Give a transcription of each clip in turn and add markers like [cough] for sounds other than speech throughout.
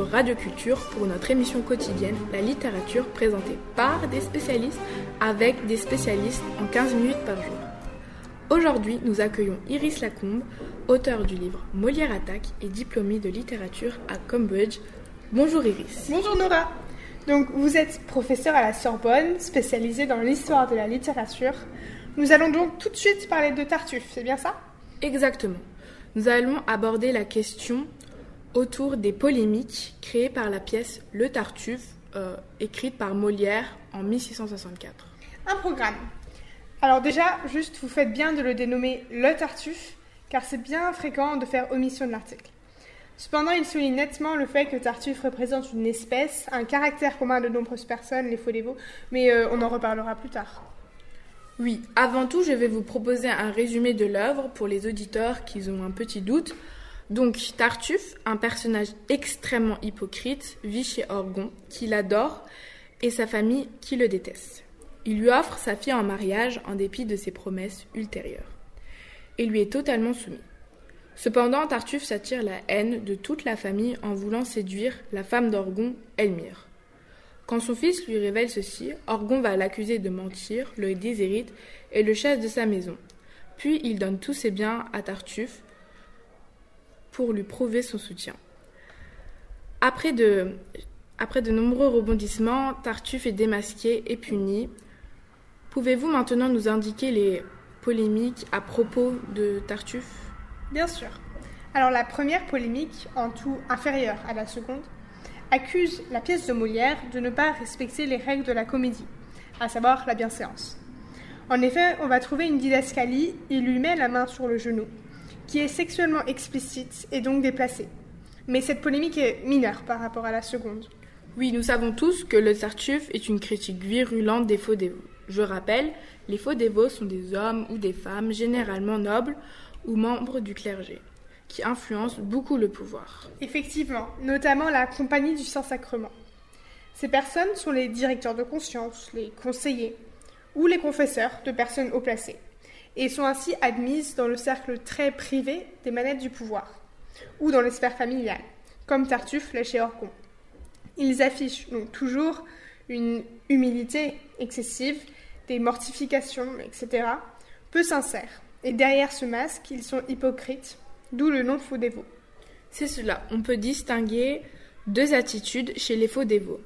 sur Radio Culture pour notre émission quotidienne La littérature présentée par des spécialistes avec des spécialistes en 15 minutes par jour. Aujourd'hui, nous accueillons Iris Lacombe, auteure du livre Molière attaque et diplômée de littérature à Cambridge. Bonjour Iris. Bonjour Nora. Donc vous êtes professeur à la Sorbonne, spécialisée dans l'histoire de la littérature. Nous allons donc tout de suite parler de Tartuffe, c'est bien ça? Exactement. Nous allons aborder la question autour des polémiques créées par la pièce Le Tartuffe, euh, écrite par Molière en 1664. Un programme. Alors déjà, juste, vous faites bien de le dénommer Le Tartuffe, car c'est bien fréquent de faire omission de l'article. Cependant, il souligne nettement le fait que Tartuffe représente une espèce, un caractère commun de nombreuses personnes, les faux dévots, mais euh, on en reparlera plus tard. Oui, avant tout, je vais vous proposer un résumé de l'œuvre pour les auditeurs qui ont un petit doute. Donc, Tartuffe, un personnage extrêmement hypocrite, vit chez Orgon, qui l'adore, et sa famille qui le déteste. Il lui offre sa fille en mariage en dépit de ses promesses ultérieures, et lui est totalement soumis. Cependant, Tartuffe s'attire la haine de toute la famille en voulant séduire la femme d'Orgon, Elmire. Quand son fils lui révèle ceci, Orgon va l'accuser de mentir, le déshérite et le chasse de sa maison. Puis il donne tous ses biens à Tartuffe pour lui prouver son soutien. Après de, nombreux rebondissements, Tartuffe est démasqué et puni. Pouvez-vous maintenant nous indiquer les polémiques à propos de Tartuffe? Bien sûr. Alors la première polémique, en tout inférieure à la seconde, accuse la pièce de Molière de ne pas respecter les règles de la comédie, à savoir la bienséance. En effet, on va trouver une didascalie, il lui met la main sur le genou, qui est sexuellement explicite et donc déplacée. Mais cette polémique est mineure par rapport à la seconde. Oui, nous savons tous que le Tartuffe est une critique virulente des faux dévots. Je rappelle, les faux dévots sont des hommes ou des femmes généralement nobles ou membres du clergé qui influencent beaucoup le pouvoir. Effectivement, notamment la Compagnie du Saint-Sacrement. Ces personnes sont les directeurs de conscience, les conseillers ou les confesseurs de personnes haut placées et sont ainsi admises dans le cercle très privé des manettes du pouvoir ou dans les sphères familiales, comme Tartuffe l'a chez Orgon. Ils affichent donc toujours une humilité excessive, des mortifications, etc., peu sincères. Et derrière ce masque, ils sont hypocrites, d'où le nom faux dévot. C'est cela, on peut distinguer deux attitudes chez les faux dévots.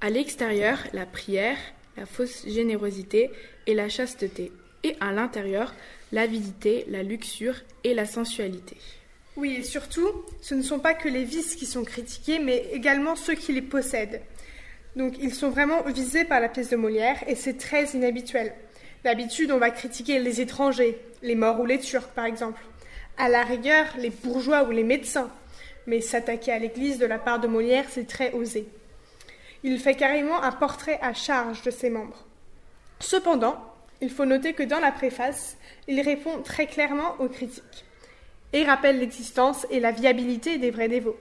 À l'extérieur, la prière, la fausse générosité et la chasteté. Et à l'intérieur, l'avidité, la luxure et la sensualité. Oui, et surtout, ce ne sont pas que les vices qui sont critiqués, mais également ceux qui les possèdent. Donc ils sont vraiment visés par la pièce de Molière et c'est très inhabituel. D'habitude, on va critiquer les étrangers, les morts ou les Turcs par exemple à la rigueur les bourgeois ou les médecins, mais s'attaquer à l'Église de la part de Molière, c'est très osé. Il fait carrément un portrait à charge de ses membres. Cependant, il faut noter que dans la préface, il répond très clairement aux critiques et rappelle l'existence et la viabilité des vrais dévots,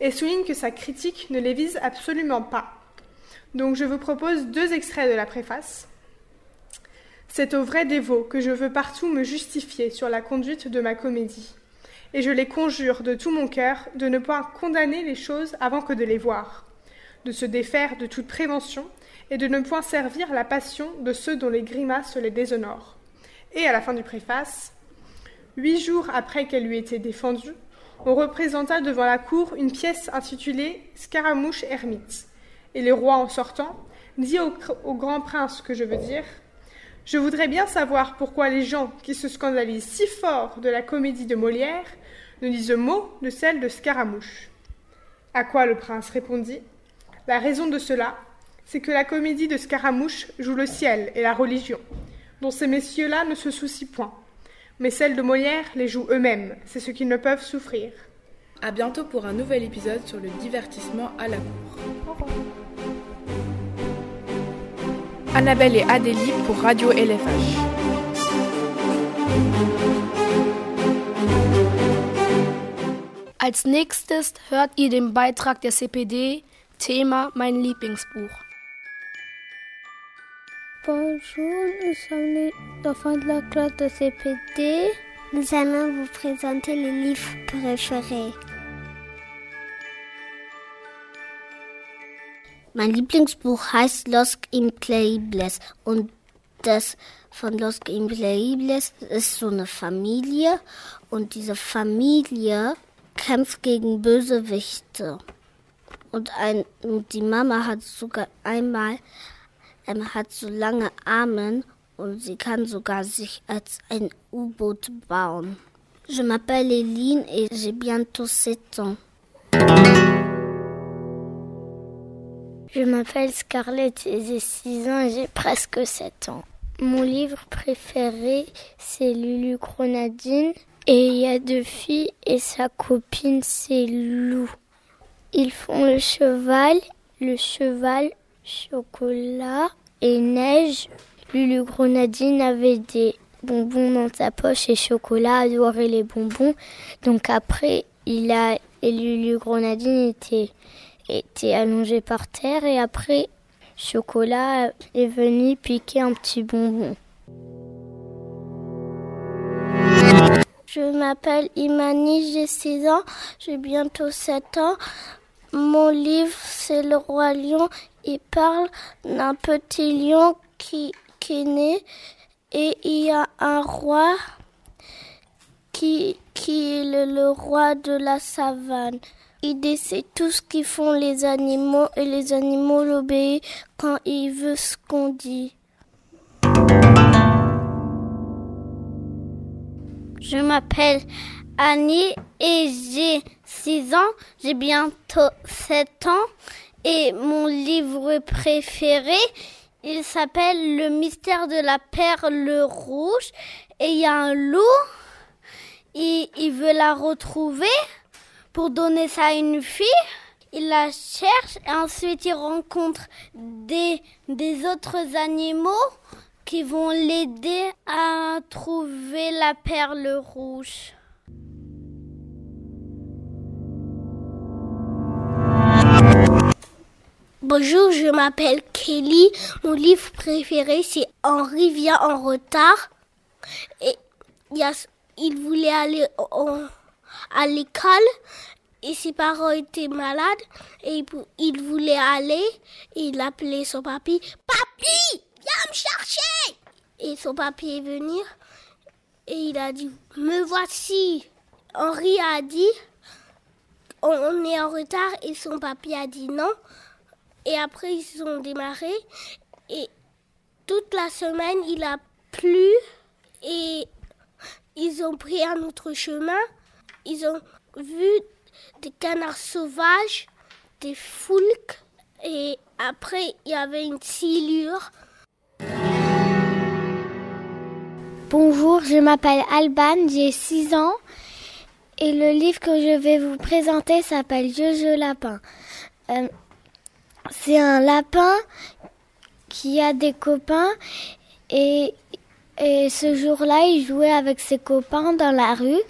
et souligne que sa critique ne les vise absolument pas. Donc je vous propose deux extraits de la préface. C'est aux vrais dévots que je veux partout me justifier sur la conduite de ma comédie. Et je les conjure de tout mon cœur de ne pas condamner les choses avant que de les voir, de se défaire de toute prévention et de ne point servir la passion de ceux dont les grimaces les déshonorent. Et à la fin du préface, huit jours après qu'elle eut été défendue, on représenta devant la cour une pièce intitulée Scaramouche ermite. Et le roi, en sortant, dit au, au grand prince que je veux dire je voudrais bien savoir pourquoi les gens qui se scandalisent si fort de la comédie de Molière ne disent mot de celle de Scaramouche. À quoi le prince répondit La raison de cela, c'est que la comédie de Scaramouche joue le ciel et la religion, dont ces messieurs-là ne se soucient point. Mais celle de Molière les joue eux-mêmes, c'est ce qu'ils ne peuvent souffrir. À bientôt pour un nouvel épisode sur le divertissement à la cour. Annabelle et Adélie pour Radio LFH. Als nächstes hört ihr den Beitrag der CPD, Thema Mein Lieblingsbuch. Bonjour, nous sommes les enfants de la classe de CPD. Nous allons vous présenter les livres préférés. Mein Lieblingsbuch heißt Los Increíbles und das von Los Increíbles ist so eine Familie und diese Familie kämpft gegen Bösewichte. Und, ein, und die Mama hat sogar einmal ähm, hat so lange Arme und sie kann sogar sich als ein U-Boot bauen. Je m'appelle Eline et j'ai bientôt 7 ans. Je m'appelle Scarlett et j'ai 6 ans et j'ai presque 7 ans. Mon livre préféré, c'est Lulu Grenadine. Et il y a deux filles et sa copine, c'est Lou. Ils font le cheval, le cheval, chocolat et neige. Lulu Grenadine avait des bonbons dans sa poche et chocolat adorait les bonbons. Donc après, il a et Lulu Grenadine était était allongé par terre et après Chocolat est venu piquer un petit bonbon. Je m'appelle Imani, j'ai 6 ans, j'ai bientôt 7 ans. Mon livre, c'est Le Roi Lion. Il parle d'un petit lion qui, qui né et il y a un roi qui, qui est le, le roi de la savane. Il décide tout ce qu'ils font les animaux et les animaux l'obéissent quand il veut ce qu'on dit. Je m'appelle Annie et j'ai 6 ans, j'ai bientôt 7 ans et mon livre préféré, il s'appelle Le mystère de la perle rouge et il y a un loup, il, veut la retrouver pour donner ça à une fille. Il la cherche et ensuite il rencontre des autres animaux qui vont l'aider à trouver la perle rouge. Bonjour, je m'appelle Kelly. Mon livre préféré, c'est Henri vient en retard. Et il, voulait aller à l'école et ses parents étaient malades et il voulait aller et il appelait son papy. Papy, viens me chercher Et son papy est venu et il a dit, me voici. Henri a dit, on est en retard et son papy a dit non. Et après ils sont démarrés et toute la semaine il a plu. Et ils ont pris un autre chemin. Ils ont vu des canards sauvages, des foulques. Et après il y avait une silure. Bonjour, je m'appelle Alban, j'ai 6 ans. Et le livre que je vais vous présenter s'appelle Jojo Lapin. Euh, c'est un lapin qui a des copains et, ce jour-là, il jouait avec ses copains dans la rue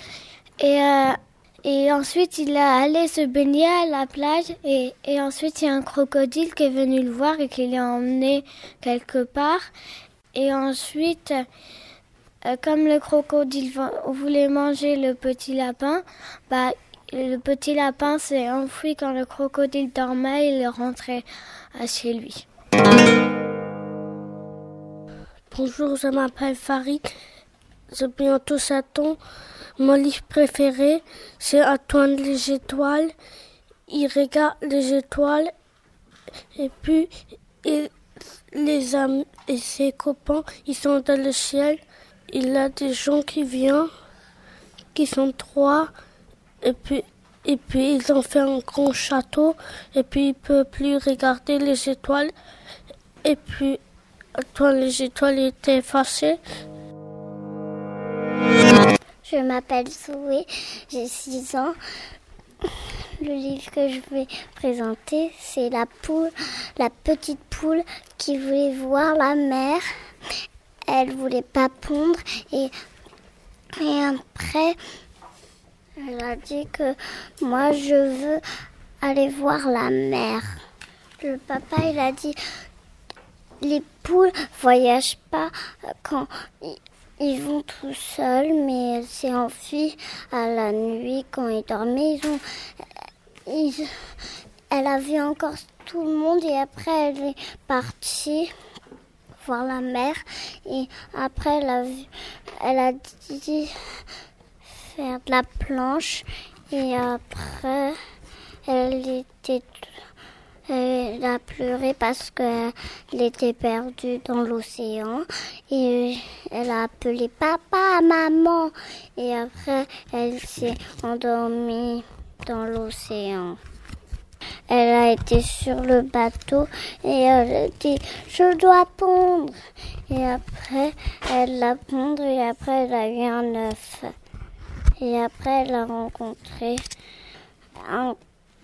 et, euh, ensuite, il est allé se baigner à la plage. Et, et ensuite, il y a un crocodile qui est venu le voir et qui l'a emmené quelque part. Et ensuite, euh, comme le crocodile voulait manger le petit lapin, bah, le petit lapin s'est enfui quand le crocodile dormait il est rentré chez lui. Bonjour, je m'appelle Farid. J'ai bientôt 7 ans. Mon livre préféré, c'est Antoine les étoiles. Il regarde les étoiles et puis les amis et ses copains, ils sont dans le ciel. Il a des gens qui viennent, qui sont trois, et puis ils ont fait un grand château, et puis il peut plus regarder les étoiles. Et puis Antoine les étoiles était effacé. Je m'appelle Zoé, j'ai 6 ans. Le livre que je vais présenter, c'est la poule, la petite poule qui voulait voir la mer. Elle voulait pas pondre et, et après, elle a dit que moi je veux aller voir la mer. Le papa il a dit les poules voyagent pas quand ils vont tout seuls, mais elle s'est enfuie à la nuit quand ils dormaient. Elle a vu encore tout le monde et après elle est partie voir la mer et après elle a dit de la planche et après elle était elle a pleuré parce qu'elle était perdue dans l'océan et elle a appelé papa, maman et après elle s'est endormie dans l'océan. Elle a été sur le bateau et elle a dit je dois pondre. Et après elle a pondre et après elle a eu un œuf. Et après elle a rencontré un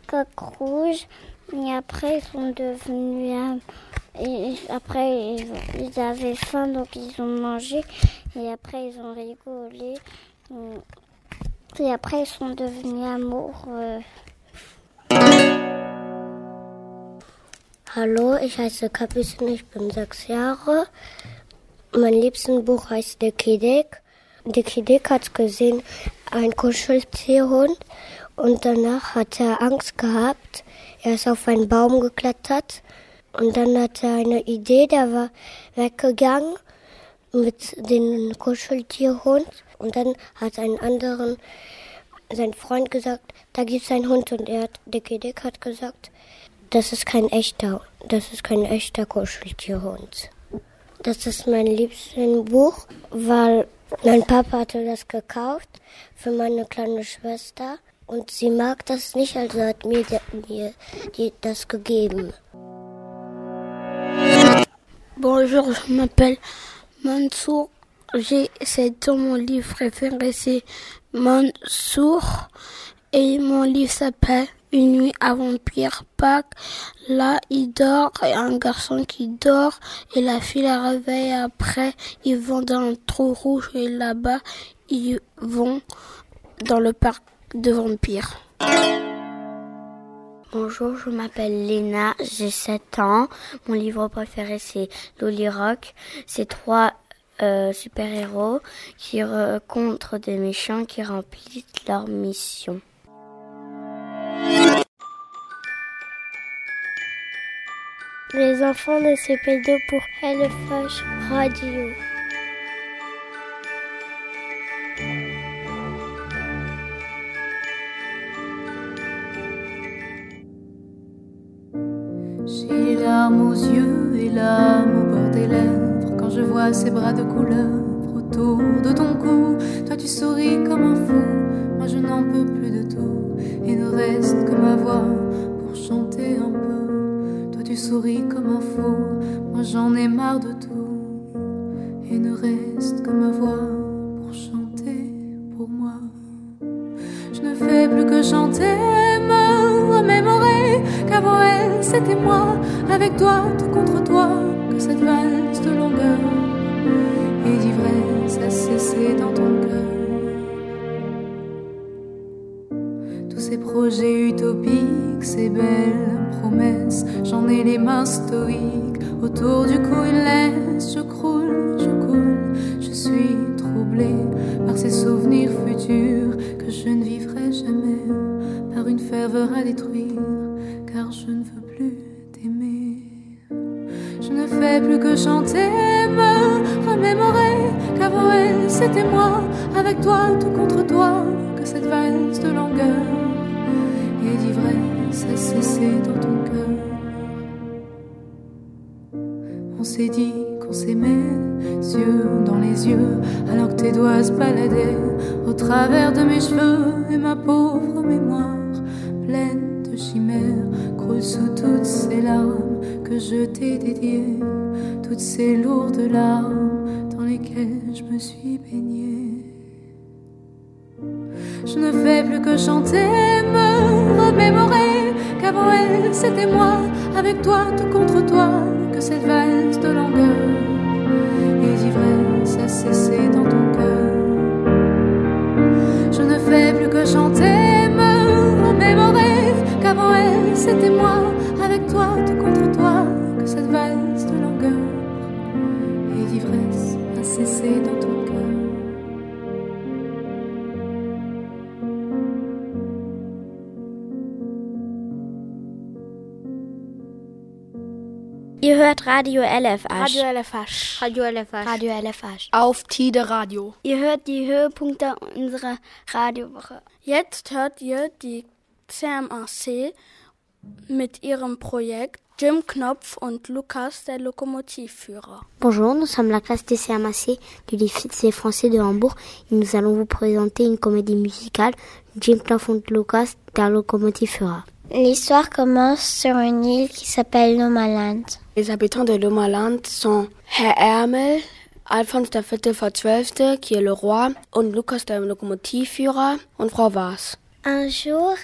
coq rouge. Et après ils sont devenus et après ils, avaient faim donc ils ont mangé et après ils ont rigolé. Et après ils sont devenus amoureux. Hallo, ich heiße Kapissen, ich bin sechs Jahre. Mein liebsten Buch heißt Der Kidek. Der Kidek hat gesehen, ein Kuscheltierhund und danach hat er Angst gehabt. Er ist auf einen Baum geklettert und dann hat er eine Idee, der war weggegangen mit dem Kuscheltierhund und dann hat ein anderen sein Freund gesagt, da gibt es einen Hund und er hat, der Kidek hat gesagt, das ist kein echter, das ist kein echter Kuscheltierhund. Das ist mein liebstes Buch, weil mein Papa hatte das gekauft für meine kleine Schwester und sie mag das nicht, also hat mir, mir die, das gegeben. Bonjour, je m'appelle Mansour. J'ai 7 ans. Mon livre préféré c'est Mansour et mon livre s'appelle Une nuit avant Pierre Pâques. Là, il dort, a un garçon qui dort et la fille la réveille. Après, ils vont dans un trou rouge et là-bas, ils vont dans le parc de vampires. Bonjour, je m'appelle Léna, j'ai 7 ans. Mon livre préféré c'est Loli Rock. C'est trois euh, super-héros qui rencontrent des méchants qui remplissent leur mission. Les enfants de CP2 pour Hellefoche Radio. J'ai les larmes aux yeux et l'âme au bord des lèvres quand je vois ces bras de couleur autour de ton cou. Toi tu souris comme un fou, moi je n'en peux plus de tout. Il ne reste que ma voix pour chanter un peu. Souris comme un fou, moi j'en ai marre de tout. Il ne reste que ma voix pour chanter pour moi. Je ne fais plus que chanter, me remémorer qu'avant c'était moi, avec toi, tout contre toi, que cette valse longueur et d'ivresse a cessé dans ton cœur. Ces projets utopiques, ces belles promesses, j'en ai les mains stoïques, autour du cou il laisse, je croule, je coule, je suis troublée par ces souvenirs futurs que je ne vivrai jamais, par une ferveur à détruire, car je ne veux plus t'aimer. Je ne fais plus que chanter, me remémorer elle c'était moi, avec toi, tout contre toi, que cette valse de longueur et d'ivresse a cessé dans ton cœur. On s'est dit qu'on s'aimait, yeux dans les yeux, alors que tes doigts se baladaient au travers de mes cheveux et ma pauvre mémoire pleine de chimères croule sous toutes ces larmes que je t'ai dédiées, toutes ces lourdes larmes dans lesquelles je me suis baignée. Je ne fais plus que chanter, me remémorer qu'avant elle c'était moi, avec toi, tout contre toi, que cette valse de longueur et d'ivresse a cessé dans ton cœur. Je ne fais plus que chanter, me remémorer qu'avant elle c'était moi, avec toi, tout contre toi, que cette valse de longueur et d'ivresse a cessé dans ton cœur. Ihr hört Radio LFH. Radio LFH. Radio LFH. Radio LFH. Auf Tide Radio. Ihr hört die Höhepunkte unserer Radiowoche. Jetzt hört ihr die CMAC mit ihrem Projekt Jim Knopf und Lukas, der Lokomotivführer. Bonjour, nous sommes la classe des CMAC du lycée français de Hambourg et nous allons vous présenter une comédie musicale Jim Knopf und Lukas, der Lokomotivführer. L'histoire commence sur une île qui s'appelle Lomaland. Les habitants de Lomaland sont Herr Ärmel, Alphonse Zwölfte, qui est le roi, und Lukas der Lokomotivführer und Frau Vaz. Un jour,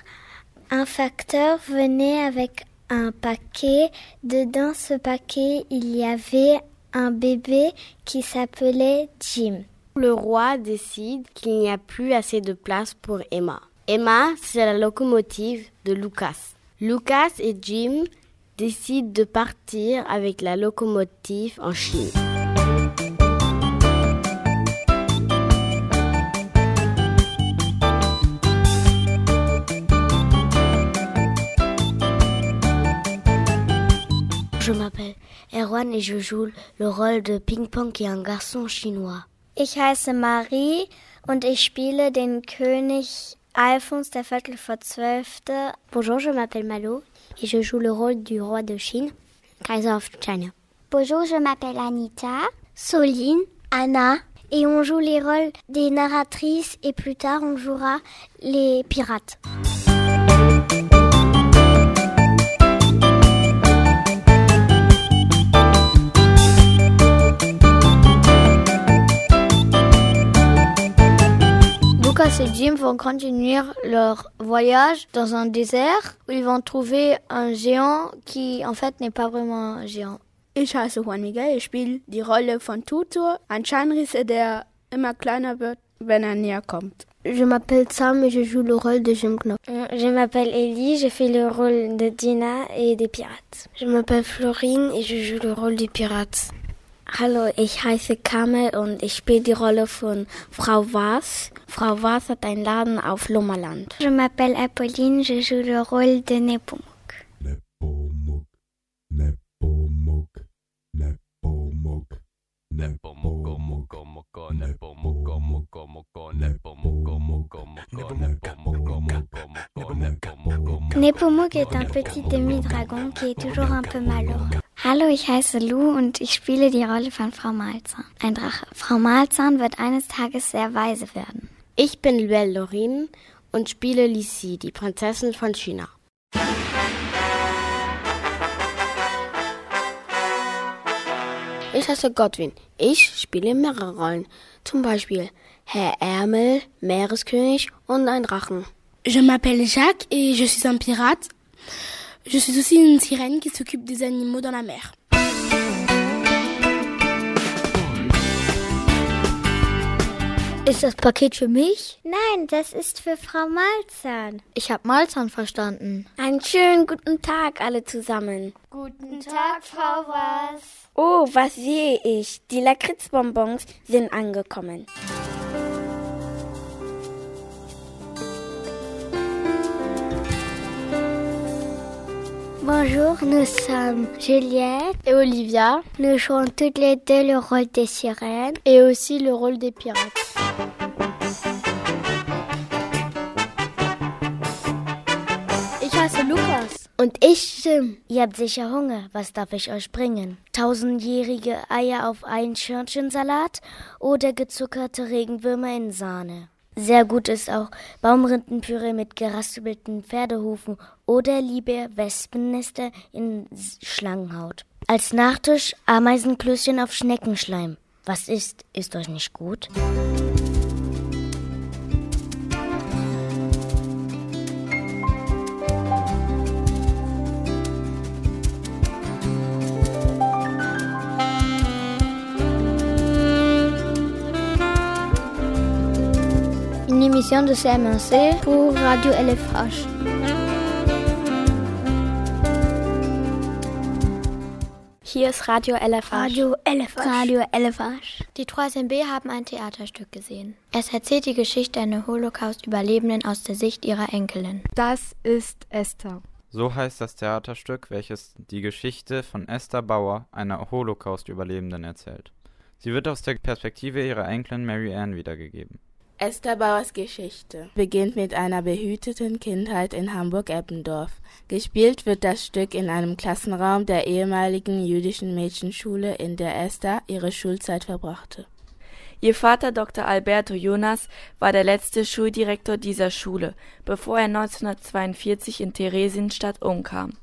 un facteur venait avec un paquet. Dedans ce paquet, il y avait un bébé qui s'appelait Jim. Le roi décide qu'il n'y a plus assez de place pour Emma. Emma, c'est la locomotive de Lucas. Lucas et Jim décident de partir avec la locomotive en Chine. Je m'appelle Erwan et je joue le rôle de Ping-Pong qui est un garçon chinois. Ich heiße Marie und ich spiele den König Alphonse vor Zwölfte. Bonjour, je m'appelle Malo et je joue le rôle du roi de Chine, Kaiser of China. Bonjour, je m'appelle Anita. Soline, Anna. et on joue les rôles des narratrices et plus tard on jouera les pirates. Lucas et Jim vont continuer leur voyage dans un désert où ils vont trouver un géant qui en fait n'est pas vraiment un géant. Ich heiße Juan Miguel, ich spiele die Rolle von Tutor, ein Scheinrisse, der immer kleiner wird, wenn er näher kommt. Je m'appelle Sam et je joue le rôle de Jim Knopf. Je m'appelle Ellie, je fais le rôle de Dina et des pirates. Je m'appelle Florine et je joue le rôle des pirates. Hallo, ich heiße Kamel und ich spiele die Rolle von Frau Vaz. Frau Vaz hat einen Laden auf Lommerland. Je m'appelle Apolline, je joue le rôle de Nepomuk. Nepomuk, Nepomuk, Nepomuk, Nepomuk, Nepomuk est un petit demi-dragon qui est toujours un peu malheureux. Hallo, ich heiße Lou und ich spiele die Rolle von Frau Malzahn, ein Drache. Frau Malzahn wird eines Tages sehr weise werden. Ich bin Belle Lorin und spiele Lisi, die Prinzessin von China. Ich heiße Godwin. Ich spiele mehrere Rollen. Zum Beispiel Herr Ärmel, Meereskönig und ein Drachen. Je m'appelle Jacques et je suis un pirate. Je suis aussi une sirène qui s'occupe des animaux dans la mer. Ist das Paket für mich? Nein, das ist für Frau Malzahn. Ich habe Malzahn verstanden. Einen schönen guten Tag alle zusammen. Guten Tag, Frau Was. Oh, was sehe ich? Die Lakritzbonbons sind angekommen. Bonjour, nous sommes Juliette et Olivia. Nous jouons toutes les deux le rôle des sirènes et aussi le rôle des pirates. Ich heiße Lukas. Und ich Jim. Ihr habt sicher Hunger. Was darf ich euch bringen? Tausendjährige Eier auf einen Schörnchensalat oder gezuckerte Regenwürmer in Sahne? Sehr gut ist auch Baumrindenpüree mit geraspelten Pferdehufen oder liebe Wespennester in Schlangenhaut. Als Nachtisch Ameisenklößchen auf Schneckenschleim. Was ist? Ist euch nicht gut? Émission de CMNC pour Radio LFH. Hier ist Radio LFH. Radio LFH. Radio LFH. Die 3SMB haben ein Theaterstück gesehen. Es erzählt die Geschichte einer Holocaust-Überlebenden aus der Sicht ihrer Enkelin. Das ist Esther. So heißt das Theaterstück, welches die Geschichte von Esther Bauer, einer Holocaust-Überlebenden, erzählt. Sie wird aus der Perspektive ihrer Enkelin Mary Ann wiedergegeben. Esther Bauers Geschichte beginnt mit einer behüteten Kindheit in Hamburg-Eppendorf. Gespielt wird das Stück in einem Klassenraum der ehemaligen jüdischen Mädchenschule, in der Esther ihre Schulzeit verbrachte. Ihr Vater Dr. Alberto Jonas war der letzte Schuldirektor dieser Schule, bevor er 1942 in Theresienstadt umkam.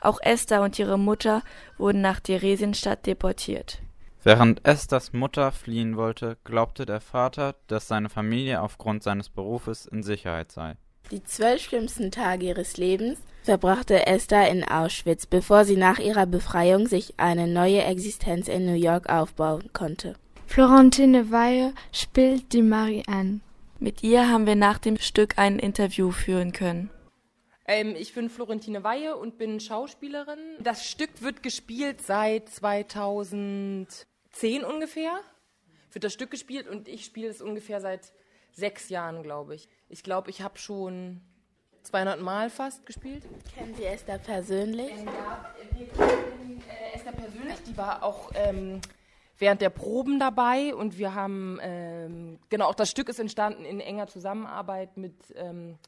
Auch Esther und ihre Mutter wurden nach Theresienstadt deportiert. Während Esthers Mutter fliehen wollte, glaubte der Vater, dass seine Familie aufgrund seines Berufes in Sicherheit sei. Die zwölf schlimmsten Tage ihres Lebens verbrachte Esther in Auschwitz, bevor sie nach ihrer Befreiung sich eine neue Existenz in New York aufbauen konnte. Florentine Weihe spielt die Marianne. Mit ihr haben wir nach dem Stück ein Interview führen können. Ähm, ich bin Florentine Weihe und bin Schauspielerin. Das Stück wird gespielt seit 2000 zehn ungefähr wird das Stück gespielt und ich spiele es ungefähr seit sechs Jahren, glaube ich. Ich glaube, ich habe schon 200 Mal fast gespielt. Kennen Sie Esther persönlich? Ähm, ja, wir kennen äh, Esther persönlich. Die war auch ähm, während der Proben dabei und wir haben, ähm, genau, auch das Stück ist entstanden in enger Zusammenarbeit mit ähm,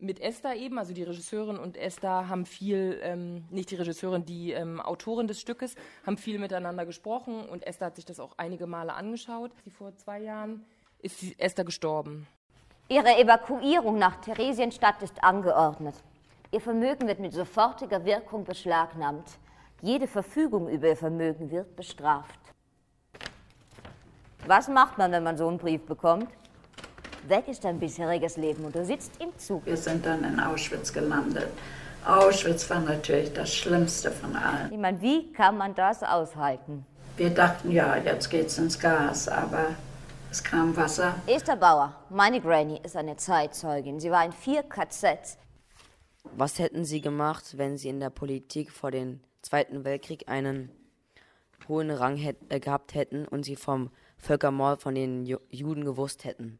mit Esther eben, also die Regisseurin und Esther haben viel, ähm, nicht die Regisseurin, die ähm, Autorin des Stückes, haben viel miteinander gesprochen und Esther hat sich das auch einige Male angeschaut. Sie vor zwei Jahren ist Esther gestorben. Ihre Evakuierung nach Theresienstadt ist angeordnet. Ihr Vermögen wird mit sofortiger Wirkung beschlagnahmt. Jede Verfügung über ihr Vermögen wird bestraft. Was macht man, wenn man so einen Brief bekommt? Weg ist dein bisheriges Leben und du sitzt im Zug. Wir sind dann in Auschwitz gelandet. Auschwitz war natürlich das Schlimmste von allen. Ich meine, wie kann man das aushalten? Wir dachten, ja, jetzt geht's ins Gas, aber es kam Wasser. Esther Bauer, meine Granny, ist eine Zeitzeugin. Sie war in vier KZs. Was hätten Sie gemacht, wenn Sie in der Politik vor dem Zweiten Weltkrieg einen hohen Rang hätt, äh, gehabt hätten und Sie vom Völkermord von den Ju Juden gewusst hätten?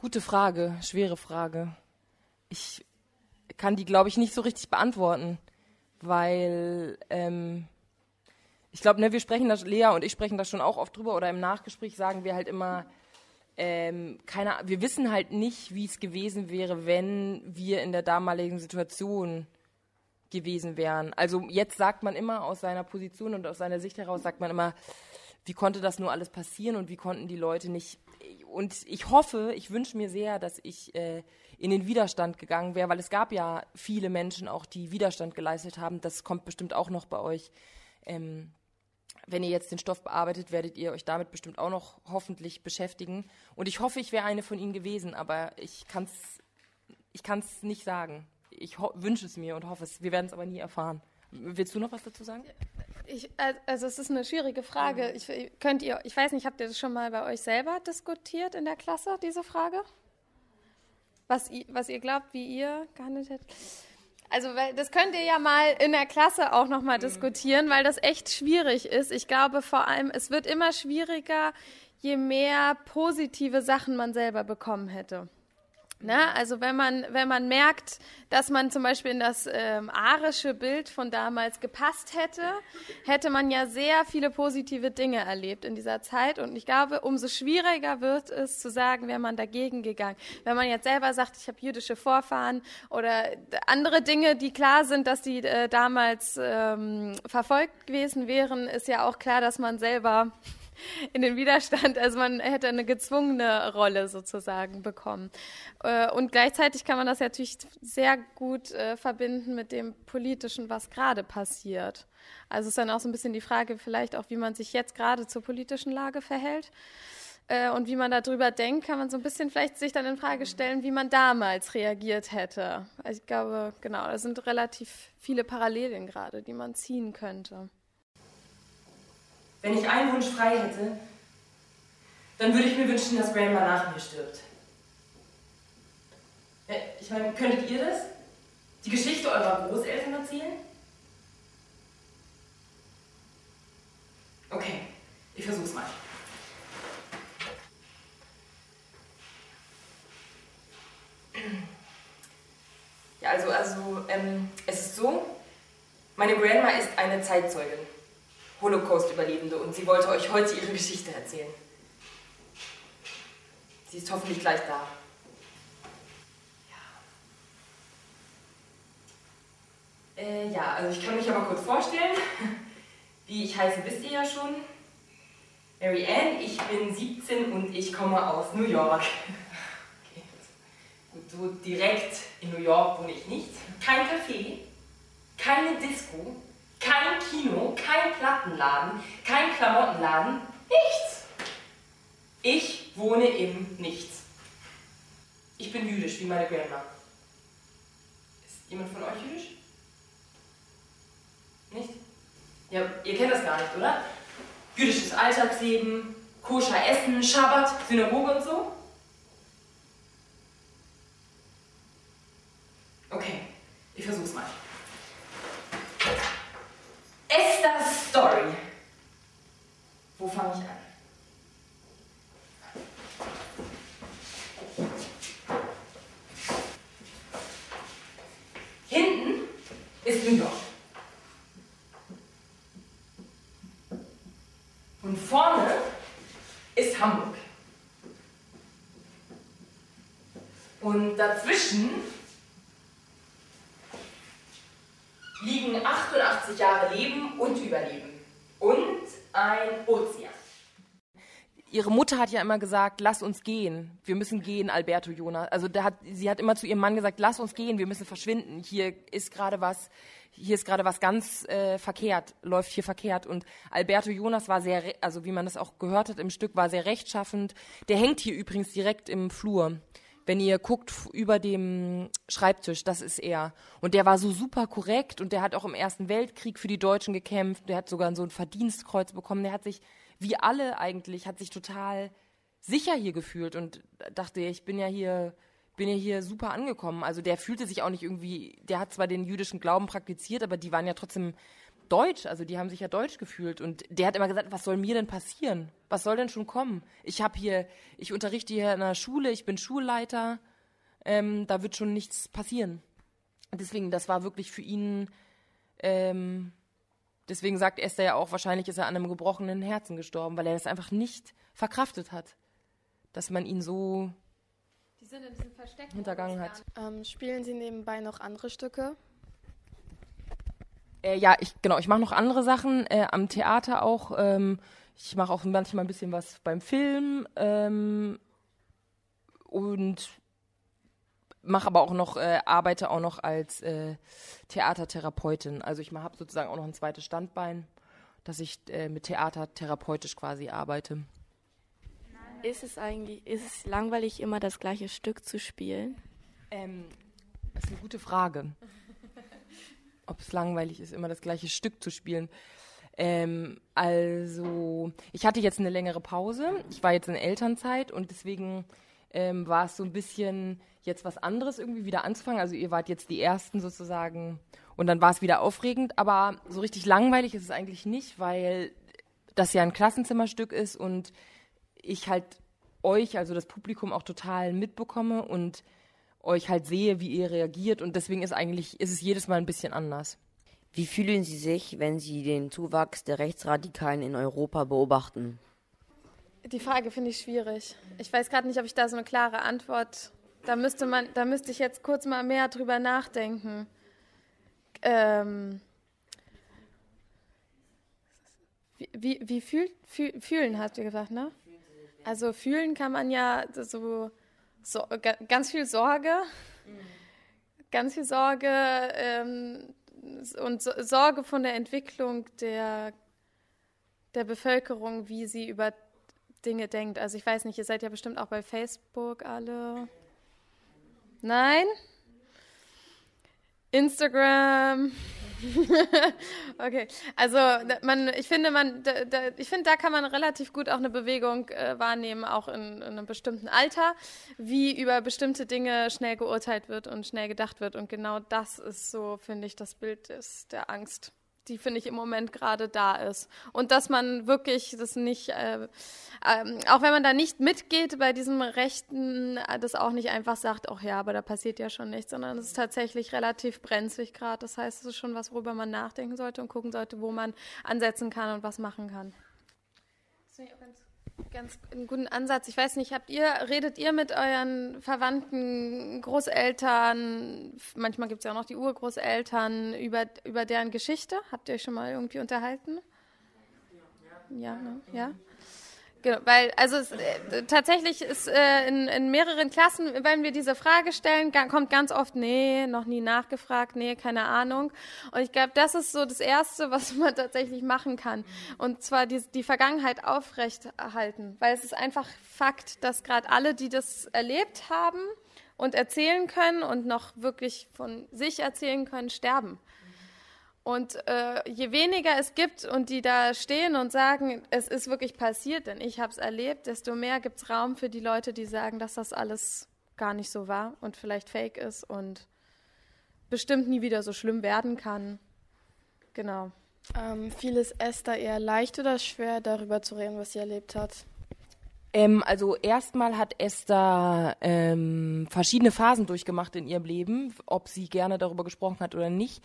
Gute Frage, schwere Frage. Ich kann die, glaube ich, nicht so richtig beantworten, weil ähm, ich glaube, ne, wir sprechen das, Lea und ich sprechen da schon auch oft drüber oder im Nachgespräch sagen wir halt immer, ähm, keine, wir wissen halt nicht, wie es gewesen wäre, wenn wir in der damaligen Situation gewesen wären. Also jetzt sagt man immer aus seiner Position und aus seiner Sicht heraus sagt man immer, wie konnte das nur alles passieren und wie konnten die Leute nicht und ich hoffe, ich wünsche mir sehr, dass ich äh, in den Widerstand gegangen wäre, weil es gab ja viele Menschen auch, die Widerstand geleistet haben. Das kommt bestimmt auch noch bei euch. Ähm, wenn ihr jetzt den Stoff bearbeitet, werdet ihr euch damit bestimmt auch noch hoffentlich beschäftigen. Und ich hoffe, ich wäre eine von ihnen gewesen, aber ich kann es ich kann's nicht sagen. Ich wünsche es mir und hoffe es. Wir werden es aber nie erfahren. Willst du noch was dazu sagen? Ich, also es ist eine schwierige Frage. Ich, könnt ihr, ich weiß nicht, habt ihr das schon mal bei euch selber diskutiert in der Klasse, diese Frage? Was, was ihr glaubt, wie ihr gehandelt hättet? Also das könnt ihr ja mal in der Klasse auch noch mal mhm. diskutieren, weil das echt schwierig ist. Ich glaube vor allem, es wird immer schwieriger, je mehr positive Sachen man selber bekommen hätte. Ne? Also wenn man, wenn man merkt, dass man zum Beispiel in das ähm, arische Bild von damals gepasst hätte, hätte man ja sehr viele positive Dinge erlebt in dieser Zeit. Und ich glaube, umso schwieriger wird es zu sagen, wäre man dagegen gegangen. Wenn man jetzt selber sagt, ich habe jüdische Vorfahren oder andere Dinge, die klar sind, dass die äh, damals ähm, verfolgt gewesen wären, ist ja auch klar, dass man selber [laughs] in den Widerstand. Also man hätte eine gezwungene Rolle sozusagen bekommen. Äh, und gleichzeitig kann man das natürlich sehr gut äh, verbinden mit dem Politischen, was gerade passiert. Also es ist dann auch so ein bisschen die Frage vielleicht auch, wie man sich jetzt gerade zur politischen Lage verhält. Äh, und wie man darüber denkt, kann man so ein bisschen vielleicht sich dann in Frage stellen, wie man damals reagiert hätte. Also ich glaube, genau, da sind relativ viele Parallelien gerade, die man ziehen könnte. Wenn ich einen Wunsch frei hätte, dann würde ich mir wünschen, dass Grandma nach mir stirbt. Ich meine, könntet ihr das? Die Geschichte eurer Großeltern erzählen? Okay, ich versuch's mal. Ja, also, also ähm, es ist so, meine Grandma ist eine Zeitzeugin. Holocaust-Überlebende, und sie wollte euch heute ihre Geschichte erzählen. Sie ist hoffentlich gleich da. Ja. Äh, ja, also ich kann mich aber kurz vorstellen. [laughs] Wie ich heiße, wisst ihr ja schon. Mary Ann, ich bin 17 und ich komme aus New York. Gut, so direkt in New York wohne ich nicht. Kein Café, keine Disco, kein Kino, kein Plattenladen, kein Klamottenladen, nichts. Ich wohne im Nichts. Ich bin jüdisch, wie meine Grandma. Ist jemand von euch jüdisch? Nicht? Ja, ihr kennt das gar nicht, oder? Jüdisches Alltagsleben, koscher Essen, Schabbat, Synagoge und so? Okay, ich versuch's mal. Esther's Story. Wo fange ich an? Hinten ist New York. Und vorne ist Hamburg. Und dazwischen liegen 88 Jahre Leben und Überleben und ein Ozean. Ihre Mutter hat ja immer gesagt, lass uns gehen. Wir müssen gehen, Alberto Jonas. Also hat, sie hat immer zu ihrem Mann gesagt, lass uns gehen, wir müssen verschwinden. Hier ist gerade was, hier ist gerade was ganz äh, verkehrt, läuft hier verkehrt. Und Alberto Jonas war sehr, also wie man das auch gehört hat im Stück, war sehr rechtschaffend. Der hängt hier übrigens direkt im Flur. Wenn ihr guckt über dem Schreibtisch, das ist er. Und der war so super korrekt und der hat auch im Ersten Weltkrieg für die Deutschen gekämpft. Der hat sogar so ein Verdienstkreuz bekommen. Der hat sich, wie alle eigentlich, hat sich total sicher hier gefühlt und dachte, ich bin ja hier, bin ja hier super angekommen. Also der fühlte sich auch nicht irgendwie, der hat zwar den jüdischen Glauben praktiziert, aber die waren ja trotzdem deutsch, also die haben sich ja deutsch gefühlt und der hat immer gesagt, was soll mir denn passieren? Was soll denn schon kommen? Ich habe hier, ich unterrichte hier in einer Schule, ich bin Schulleiter, ähm, da wird schon nichts passieren. Deswegen, das war wirklich für ihn, ähm, deswegen sagt Esther ja auch, wahrscheinlich ist er an einem gebrochenen Herzen gestorben, weil er das einfach nicht verkraftet hat, dass man ihn so Die sind in diesem Versteck. hintergangen hat. Ähm, spielen Sie nebenbei noch andere Stücke? Äh, ja, ich genau, ich mache noch andere Sachen äh, am Theater auch. Ähm, ich mache auch manchmal ein bisschen was beim Film ähm, und mache aber auch noch äh, arbeite auch noch als äh, Theatertherapeutin. Also ich habe sozusagen auch noch ein zweites Standbein, dass ich äh, mit Theater therapeutisch quasi arbeite. Ist es eigentlich, ist es langweilig, immer das gleiche Stück zu spielen? Ähm, das ist eine gute Frage. Ob es langweilig ist, immer das gleiche Stück zu spielen. Ähm, also, ich hatte jetzt eine längere Pause. Ich war jetzt in Elternzeit und deswegen ähm, war es so ein bisschen jetzt was anderes irgendwie wieder anzufangen. Also ihr wart jetzt die Ersten sozusagen und dann war es wieder aufregend. Aber so richtig langweilig ist es eigentlich nicht, weil das ja ein Klassenzimmerstück ist und ich halt euch, also das Publikum auch total mitbekomme und euch halt sehe, wie ihr reagiert und deswegen ist eigentlich, ist es jedes Mal ein bisschen anders. Wie fühlen Sie sich, wenn Sie den Zuwachs der Rechtsradikalen in Europa beobachten? Die Frage finde ich schwierig. Ich weiß gerade nicht, ob ich da so eine klare Antwort. Da müsste man, da müsste ich jetzt kurz mal mehr drüber nachdenken. Ähm, wie, wie, wie fühlt, fühl, fühlen, hast du gesagt, ne? Also fühlen kann man ja so, so ga- ganz viel Sorge, ganz viel Sorge ähm, und so, Sorge von der Entwicklung der, der Bevölkerung, wie sie über Dinge denkt. Also ich weiß nicht, ihr seid ja bestimmt auch bei Facebook alle. Nein? Instagram. [laughs] okay, also man, ich finde, man, da, da, ich finde, da kann man relativ gut auch eine Bewegung äh, wahrnehmen, auch in, in einem bestimmten Alter, wie über bestimmte Dinge schnell geurteilt wird und schnell gedacht wird. Und genau das ist so, finde ich, das Bild des, der Angst die finde ich im Moment gerade da ist. Und dass man wirklich das nicht, äh, äh, auch wenn man da nicht mitgeht bei diesem Rechten, äh, das auch nicht einfach sagt, ach ja, aber da passiert ja schon nichts, sondern es ist tatsächlich relativ brenzlig gerade. Das heißt, es ist schon was, worüber man nachdenken sollte und gucken sollte, wo man ansetzen kann und was machen kann. Das finde ich auch ganz ganz einen guten Ansatz. Ich weiß nicht, habt ihr, redet ihr mit euren Verwandten, Großeltern, manchmal gibt es ja auch noch die Urgroßeltern, über, über deren Geschichte? Habt ihr euch schon mal irgendwie unterhalten? Ja, ne? ja. Genau, weil, also es, äh, tatsächlich ist äh, in, in mehreren Klassen, wenn wir diese Frage stellen, kommt ganz oft, nee, noch nie nachgefragt, nee, keine Ahnung. Und ich glaube, das ist so das Erste, was [laughs] man tatsächlich machen kann. Und zwar die, die Vergangenheit aufrechterhalten, weil es ist einfach Fakt, dass gerade alle, die das erlebt haben und erzählen können und noch wirklich von sich erzählen können, sterben. Und äh, je weniger es gibt und die da stehen und sagen, es ist wirklich passiert, denn ich habe es erlebt, desto mehr gibt es Raum für die Leute, die sagen, dass das alles gar nicht so war und vielleicht fake ist und bestimmt nie wieder so schlimm werden kann. Genau. Ähm, fiel es Esther eher leicht oder schwer, darüber zu reden, was sie erlebt hat? Ähm, also erstmal hat Esther ähm, verschiedene Phasen durchgemacht in ihrem Leben, ob sie gerne darüber gesprochen hat oder nicht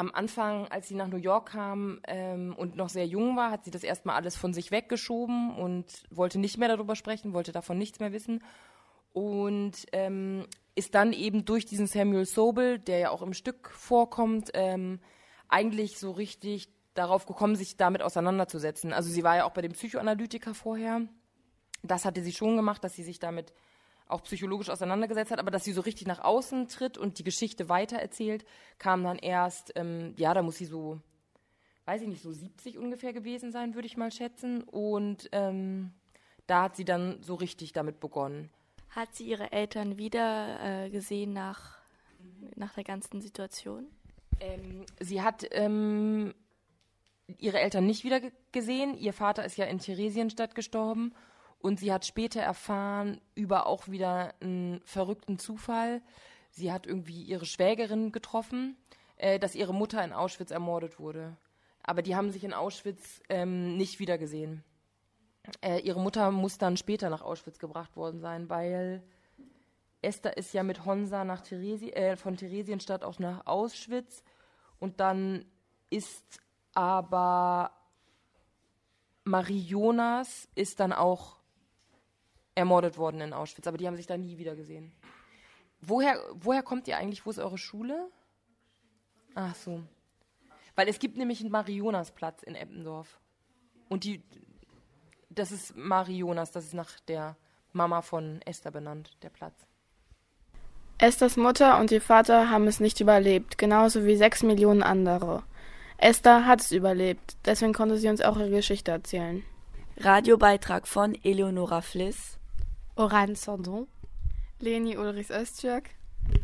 am Anfang, als sie nach New York kam ähm, und noch sehr jung war, hat sie das erstmal alles von sich weggeschoben und wollte nicht mehr darüber sprechen, wollte davon nichts mehr wissen. Und ähm, ist dann eben durch diesen Samuel Sobel, der ja auch im Stück vorkommt, ähm, eigentlich so richtig darauf gekommen, sich damit auseinanderzusetzen. Also sie war ja auch bei dem Psychoanalytiker vorher. Das hatte sie schon gemacht, dass sie sich damit auch psychologisch auseinandergesetzt hat, aber dass sie so richtig nach außen tritt und die Geschichte weitererzählt, kam dann erst, ähm, ja, da muss sie so, weiß ich nicht, so 70 ungefähr gewesen sein, würde ich mal schätzen. Und ähm, da hat sie dann so richtig damit begonnen. Hat sie ihre Eltern wieder äh, gesehen nach, nach der ganzen Situation? Ähm, sie hat ähm, ihre Eltern nicht wieder gesehen. Ihr Vater ist ja in Theresienstadt gestorben und sie hat später erfahren über auch wieder einen verrückten Zufall. Sie hat irgendwie ihre Schwägerin getroffen, äh, dass ihre Mutter in Auschwitz ermordet wurde. Aber die haben sich in Auschwitz ähm, nicht wiedergesehen. Äh, ihre Mutter muss dann später nach Auschwitz gebracht worden sein, weil Esther ist ja mit Honsa nach Theresi äh, von Theresienstadt auch nach Auschwitz. Und dann ist aber Marie Jonas ist dann auch ermordet worden in Auschwitz, aber die haben sich da nie wieder gesehen. Woher, woher kommt ihr eigentlich? Wo ist eure Schule? Ach so. Weil es gibt nämlich einen Marionasplatz in Eppendorf. Und die, das ist Marionas, das ist nach der Mama von Esther benannt, der Platz. Esthers Mutter und ihr Vater haben es nicht überlebt, genauso wie sechs Millionen andere. Esther hat es überlebt, deswegen konnte sie uns auch ihre Geschichte erzählen. Radiobeitrag von Eleonora Fliss Oran Sandon, Leni Ulrichs Öztürk,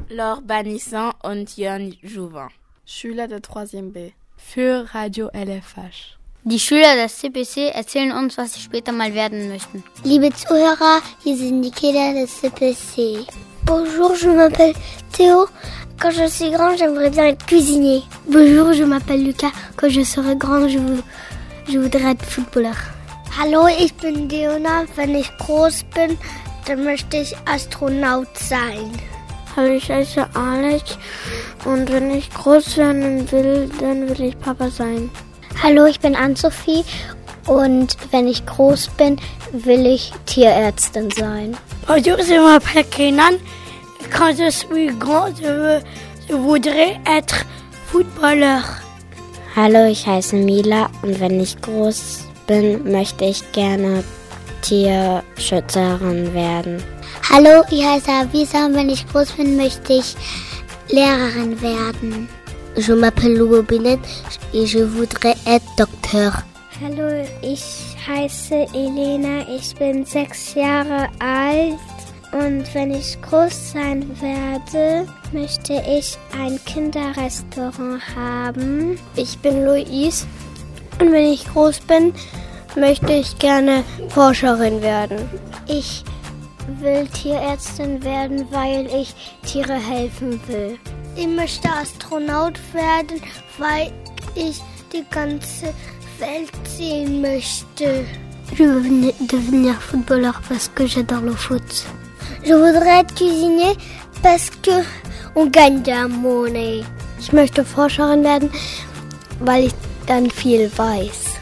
Laure Bannissan und Jörn Jouvin. Schüler der 3. B. Für Radio LFH. Die Schüler des CPC erzählen uns, was sie später mal werden möchten. Liebe Zuhörer, hier sind die Kinder des CPC. Bonjour, je m'appelle Théo. Quand je suis grand, j'aimerais bien être cuisinier. Bonjour, je m'appelle Lucas. Quand je serai grand, je, je voudrais être footballeur. Hallo, ich bin Leona. Wenn ich groß bin, dann möchte ich Astronaut sein. Hallo, ich heiße Alex und wenn ich groß werden will, dann will ich Papa sein. Hallo, ich bin Ann-Sophie und wenn ich groß bin, will ich Tierärztin sein. Bonjour, je m'appelle Kenan. Quand je suis grand, je, je voudrais être footballeur. Hallo, ich heiße Mila und wenn ich groß bin, möchte ich gerne Tierschützerin werden. Hallo, ich heiße Avisa und wenn ich groß bin, möchte ich Lehrerin werden. Je m'appelle Louis Binet et je voudrais être docteur. Hallo, ich heiße Elena, ich bin sechs Jahre alt und wenn ich groß sein werde, möchte ich ein Kinderrestaurant haben. Ich bin Louise und wenn ich groß bin, möchte ich gerne Forscherin werden. Ich will Tierärztin werden, weil ich Tiere helfen will. Ich möchte Astronaut werden, weil ich die ganze Welt sehen möchte. Je veux devenir footballeur parce que j'adore le foot. Je voudrais être cuisinier parce que on gagne de monnaie. Ich möchte Forscherin werden, weil ich dann viel weiß.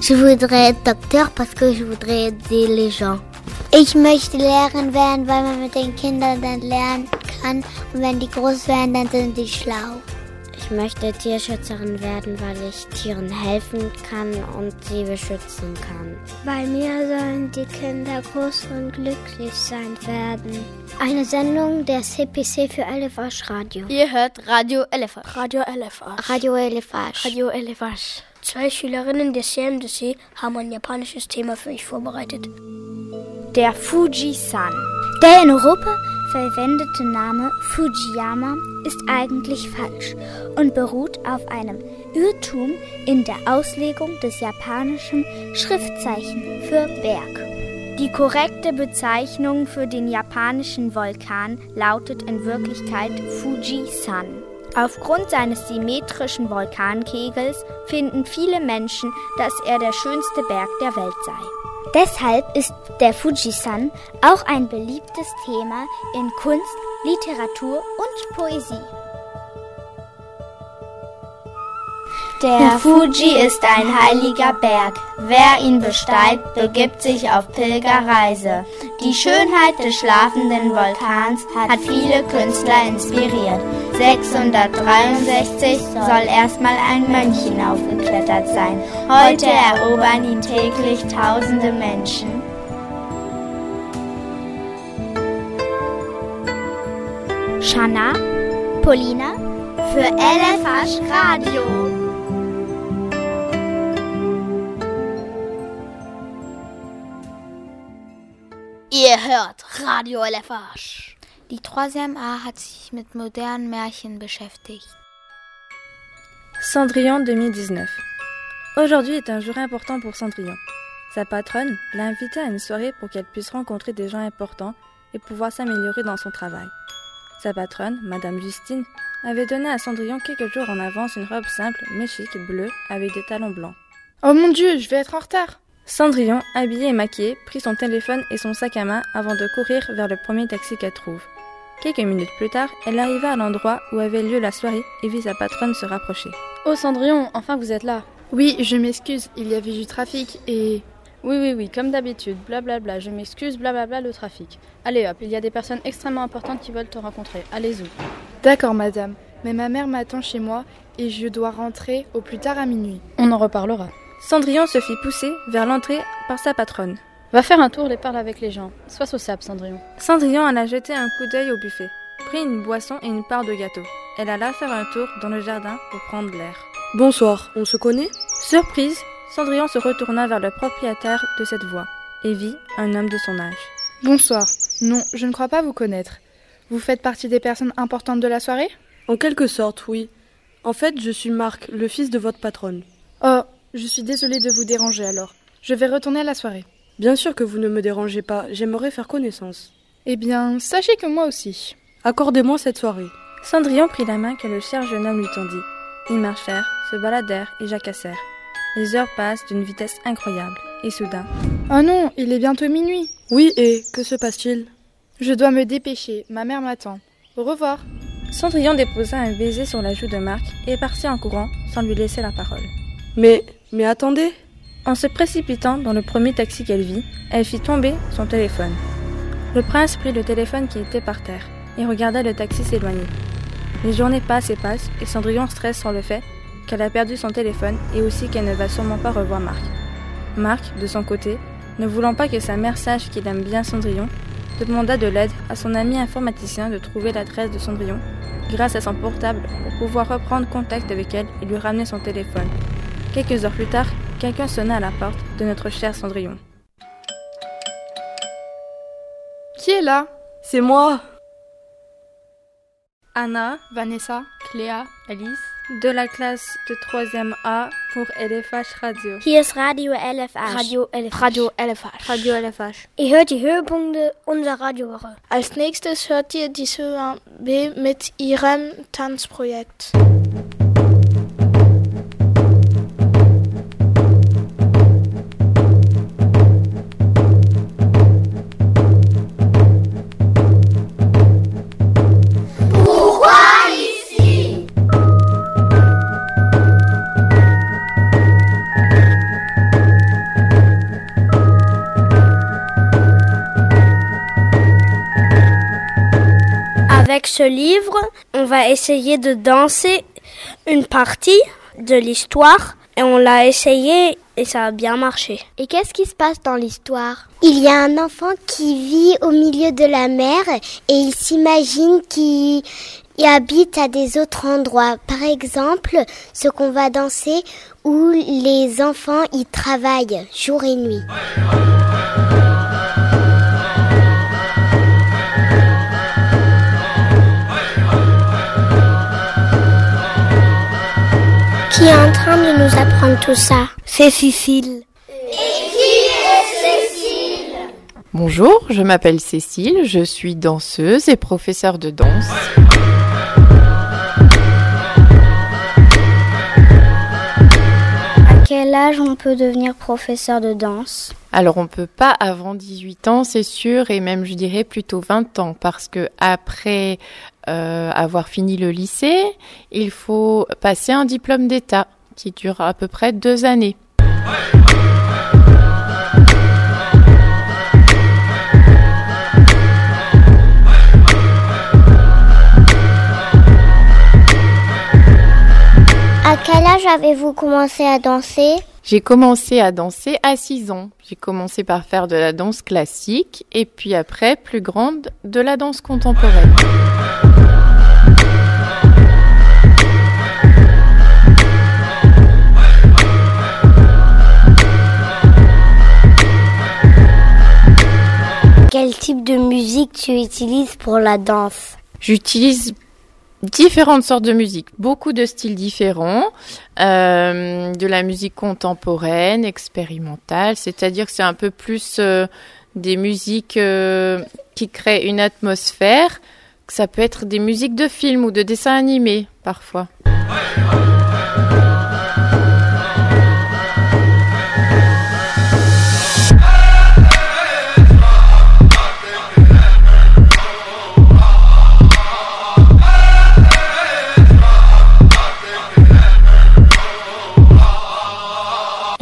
Je voudrais être docteur parce que je voudrais aider les gens. Ich möchte Lehrerin werden, weil man mit den Kindern dann lernen kann. Und wenn die groß werden, dann sind die schlau. Ich möchte Tierschützerin werden, weil ich Tieren helfen kann und sie beschützen kann. Bei mir sollen die Kinder groß und glücklich sein werden. Eine Sendung der CPC für Elefasch Radio. Ihr hört Radio Elefasch. Radio Elefasch. Radio Elefasch. Radio Elefasch. Zwei Schülerinnen des CMDC haben ein japanisches Thema für euch vorbereitet. Der Fuji-san. Der in Europa verwendete Name Fujiyama ist eigentlich falsch und beruht auf einem Irrtum in der Auslegung des japanischen Schriftzeichen für Berg. Die korrekte Bezeichnung für den japanischen Vulkan lautet in Wirklichkeit Fuji-san. Aufgrund seines symmetrischen Vulkankegels finden viele Menschen, dass er der schönste Berg der Welt sei. Deshalb ist der Fujisan auch ein beliebtes Thema in Kunst, Literatur und Poesie. Der Fuji ist ein heiliger Berg. Wer ihn besteigt, begibt sich auf Pilgerreise. Die Schönheit des schlafenden Vulkans hat viele Künstler inspiriert. 663 soll erstmal ein Mönch hinaufgeklettert sein. Heute erobern ihn täglich tausende Menschen. Shanna, Polina für LFH Radio. Ihr hört Radio LFH. Die 3e A hat sich mit modernen Märchen beschäftigt. Cendrillon 2019. Aujourd'hui est un jour important pour Cendrillon. Sa patronne l'a invitée à une soirée pour qu'elle puisse rencontrer des gens importants et pouvoir s'améliorer dans son travail. Sa patronne, Madame Justine, avait donné à Cendrillon quelques jours en avance une robe simple mais chic, bleue, avec des talons blancs. Oh mon Dieu, je vais être en retard Cendrillon, habillée et maquillée, prit son téléphone et son sac à main avant de courir vers le premier taxi qu'elle trouve. Quelques minutes plus tard, elle arriva à l'endroit où avait lieu la soirée et vit sa patronne se rapprocher. Oh Cendrillon, enfin vous êtes là. Oui, je m'excuse, il y avait du trafic et... Oui, oui, oui, comme d'habitude, blablabla, je m'excuse, blablabla, le trafic. Allez hop, il y a des personnes extrêmement importantes qui veulent te rencontrer. Allez-y. D'accord, madame, mais ma mère m'attend chez moi et je dois rentrer au plus tard à minuit. On en reparlera. Cendrillon se fit pousser vers l'entrée par sa patronne. Va faire un tour et parle avec les gens. Sois sociable, Cendrillon. Cendrillon alla jeter un coup d'œil au buffet, prit une boisson et une part de gâteau. Elle alla faire un tour dans le jardin pour prendre l'air. Bonsoir, on se connaît? Surprise, Cendrillon se retourna vers le propriétaire de cette voie et vit un homme de son âge. Bonsoir. Non, je ne crois pas vous connaître. Vous faites partie des personnes importantes de la soirée? En quelque sorte, oui. En fait, je suis Marc, le fils de votre patronne. Oh, je suis désolée de vous déranger alors. Je vais retourner à la soirée. Bien sûr que vous ne me dérangez pas, j'aimerais faire connaissance. Eh bien, sachez que moi aussi. Accordez-moi cette soirée. Cendrillon prit la main que le cher jeune homme lui tendit. Ils marchèrent, se baladèrent et jacassèrent. Les heures passent d'une vitesse incroyable, et soudain. Oh non, il est bientôt minuit. Oui, et que se passe-t-il? Je dois me dépêcher, ma mère m'attend. Au revoir. Cendrillon déposa un baiser sur la joue de Marc et partit en courant sans lui laisser la parole. Mais, mais attendez En se précipitant dans le premier taxi qu'elle vit, elle fit tomber son téléphone. Le prince prit le téléphone qui était par terre et regarda le taxi s'éloigner. Les journées passent et passent et Cendrillon stresse sur le fait qu'elle a perdu son téléphone et aussi qu'elle ne va sûrement pas revoir Marc. Marc, de son côté, ne voulant pas que sa mère sache qu'il aime bien Cendrillon, demanda de l'aide à son ami informaticien de trouver l'adresse de Cendrillon grâce à son portable pour pouvoir reprendre contact avec elle et lui ramener son téléphone. Quelques heures plus tard, quelqu'un sonna à la porte de notre cher Cendrillon. Qui est là? C'est moi Anna, Vanessa, Cléa, Alice. de la classe de 3e A pour LFH Radio. Hier ist Radio LFH. Radio LFH. Radio LFH. Radio LFH. Ihr hört die Höhepunkte unserer Radiowoche. Als nächstes hört ihr die Sören B mit ihrem Tanzprojekt. Ce livre, on va essayer de danser une partie de l'histoire et on l'a essayé et ça a bien marché. Et qu'est-ce qui se passe dans l'histoire? Il y a un enfant qui vit au milieu de la mer et il s'imagine qu'il habite à des autres endroits. Par exemple, ce qu'on va danser où les enfants y travaillent jour et nuit. Qui est en train de nous apprendre tout ça C'est Cécile. Et qui est Cécile Bonjour, je m'appelle Cécile, je suis danseuse et professeure de danse. À quel âge on peut devenir professeur de danse? Alors on peut pas avant 18 ans, c'est sûr, et même je dirais plutôt 20 ans, parce que après euh, avoir fini le lycée, il faut passer un diplôme d'État qui dure à peu près deux années. À quel âge avez-vous commencé à danser? J'ai commencé à danser à 6 ans. J'ai commencé par faire de la danse classique et puis après, plus grande, de la danse contemporaine. Quel type de musique tu utilises pour la danse? J'utilise différentes sortes de musique, beaucoup de styles différents, euh, de la musique contemporaine, expérimentale, c'est-à-dire que c'est un peu plus euh, des musiques euh, qui créent une atmosphère. Ça peut être des musiques de films ou de dessins animés parfois.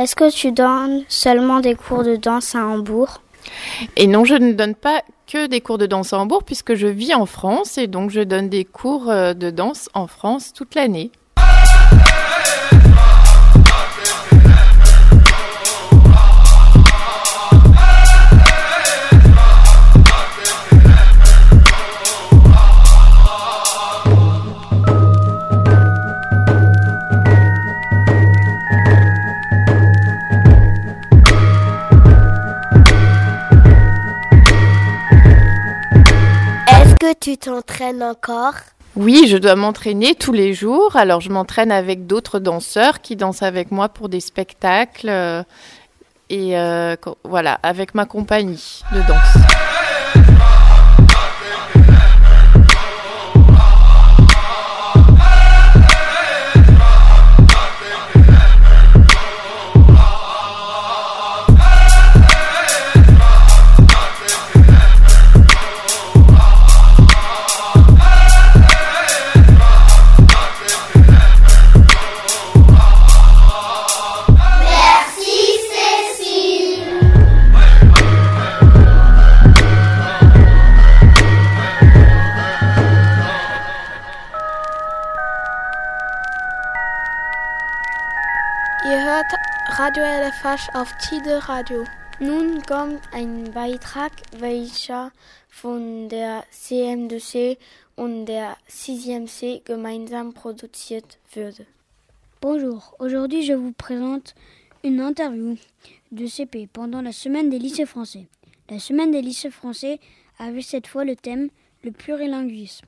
Est-ce que tu donnes seulement des cours de danse à Hambourg? Et non, je ne donne pas que des cours de danse à Hambourg puisque je vis en France et donc je donne des cours euh, de danse en France toute l'année. T'entraînes encore Oui, je dois m'entraîner tous les jours. Alors je m'entraîne avec d'autres danseurs qui dansent avec moi pour des spectacles euh, et euh, voilà, avec ma compagnie de danse. Radio LFH auf Tide Radio. Nun kommt ein Beitrag, welcher von der CM2C und der 6e C gemeinsam produziert würde. Bonjour, aujourd'hui je vous présente une interview de CP pendant la semaine des lycées français. La semaine des lycées français avait cette fois le thème le plurilinguisme.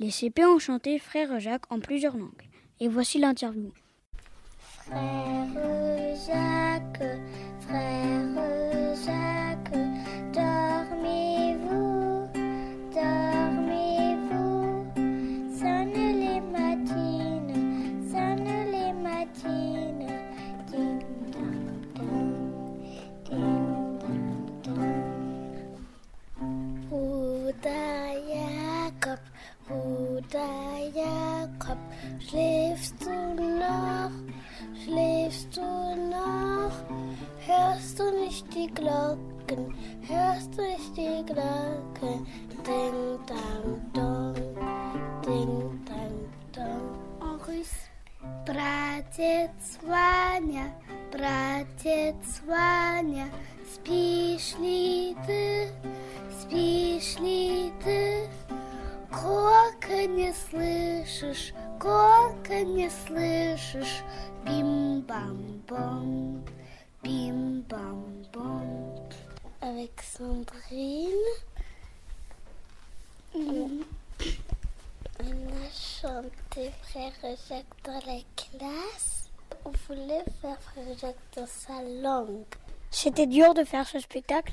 Les CP ont chanté Frère Jacques en plusieurs langues. Et voici l'interview. Frère Jacques, frère Jacques, dormez-vous. Chanté Frère Jacques dans la classe. On voulait faire Frère Jacques dans sa langue. C'était dur de faire ce spectacle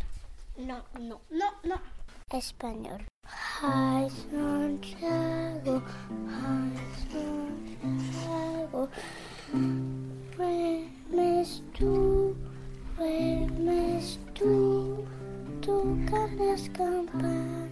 Non, non, non, non. Espagnol. Hi, Santiago. Hi, Santiago. Duermes tú, duermes tú. Tocan las campanas,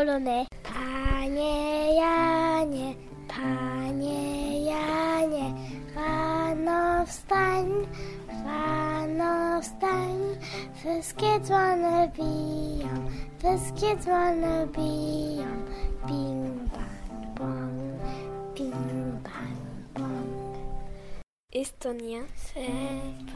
Polonais. Panie Janie, panie Janie, rano wstań, rano wstań. Wszystkie dzwony biją, wszystkie dzwony biją. Bim bam bom, bim bam bom. Estonien. C'est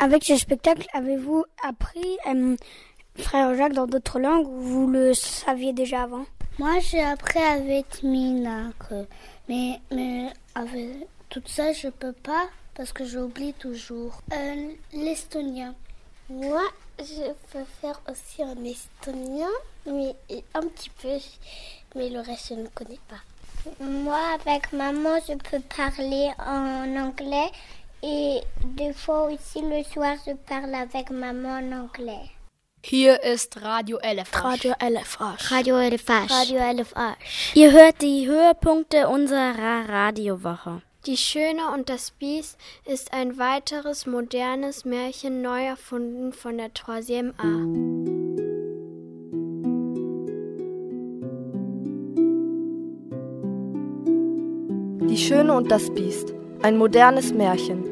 Avec ce spectacle, avez-vous appris euh, Frère Jacques dans d'autres langues ou vous le saviez déjà avant? Moi, j'ai appris avec Mina, que- mais, mais avec tout ça, je peux pas parce que j'oublie toujours. Euh, L'estonien. Moi, je peux faire aussi en estonien, mais un petit peu, mais le reste, je ne connais pas. Moi, avec maman, je peux parler en anglais et des fois aussi le soir, je parle avec maman en anglais. Hier ist Radio LFH. Radio LFH. Radio LFH. Radio LFH. Ihr hört die Höhepunkte unserer Radiowoche. Die Schöne und das Biest ist ein weiteres modernes Märchen neu erfunden von der Troisième A. Die Schöne und das Biest. Ein modernes Märchen.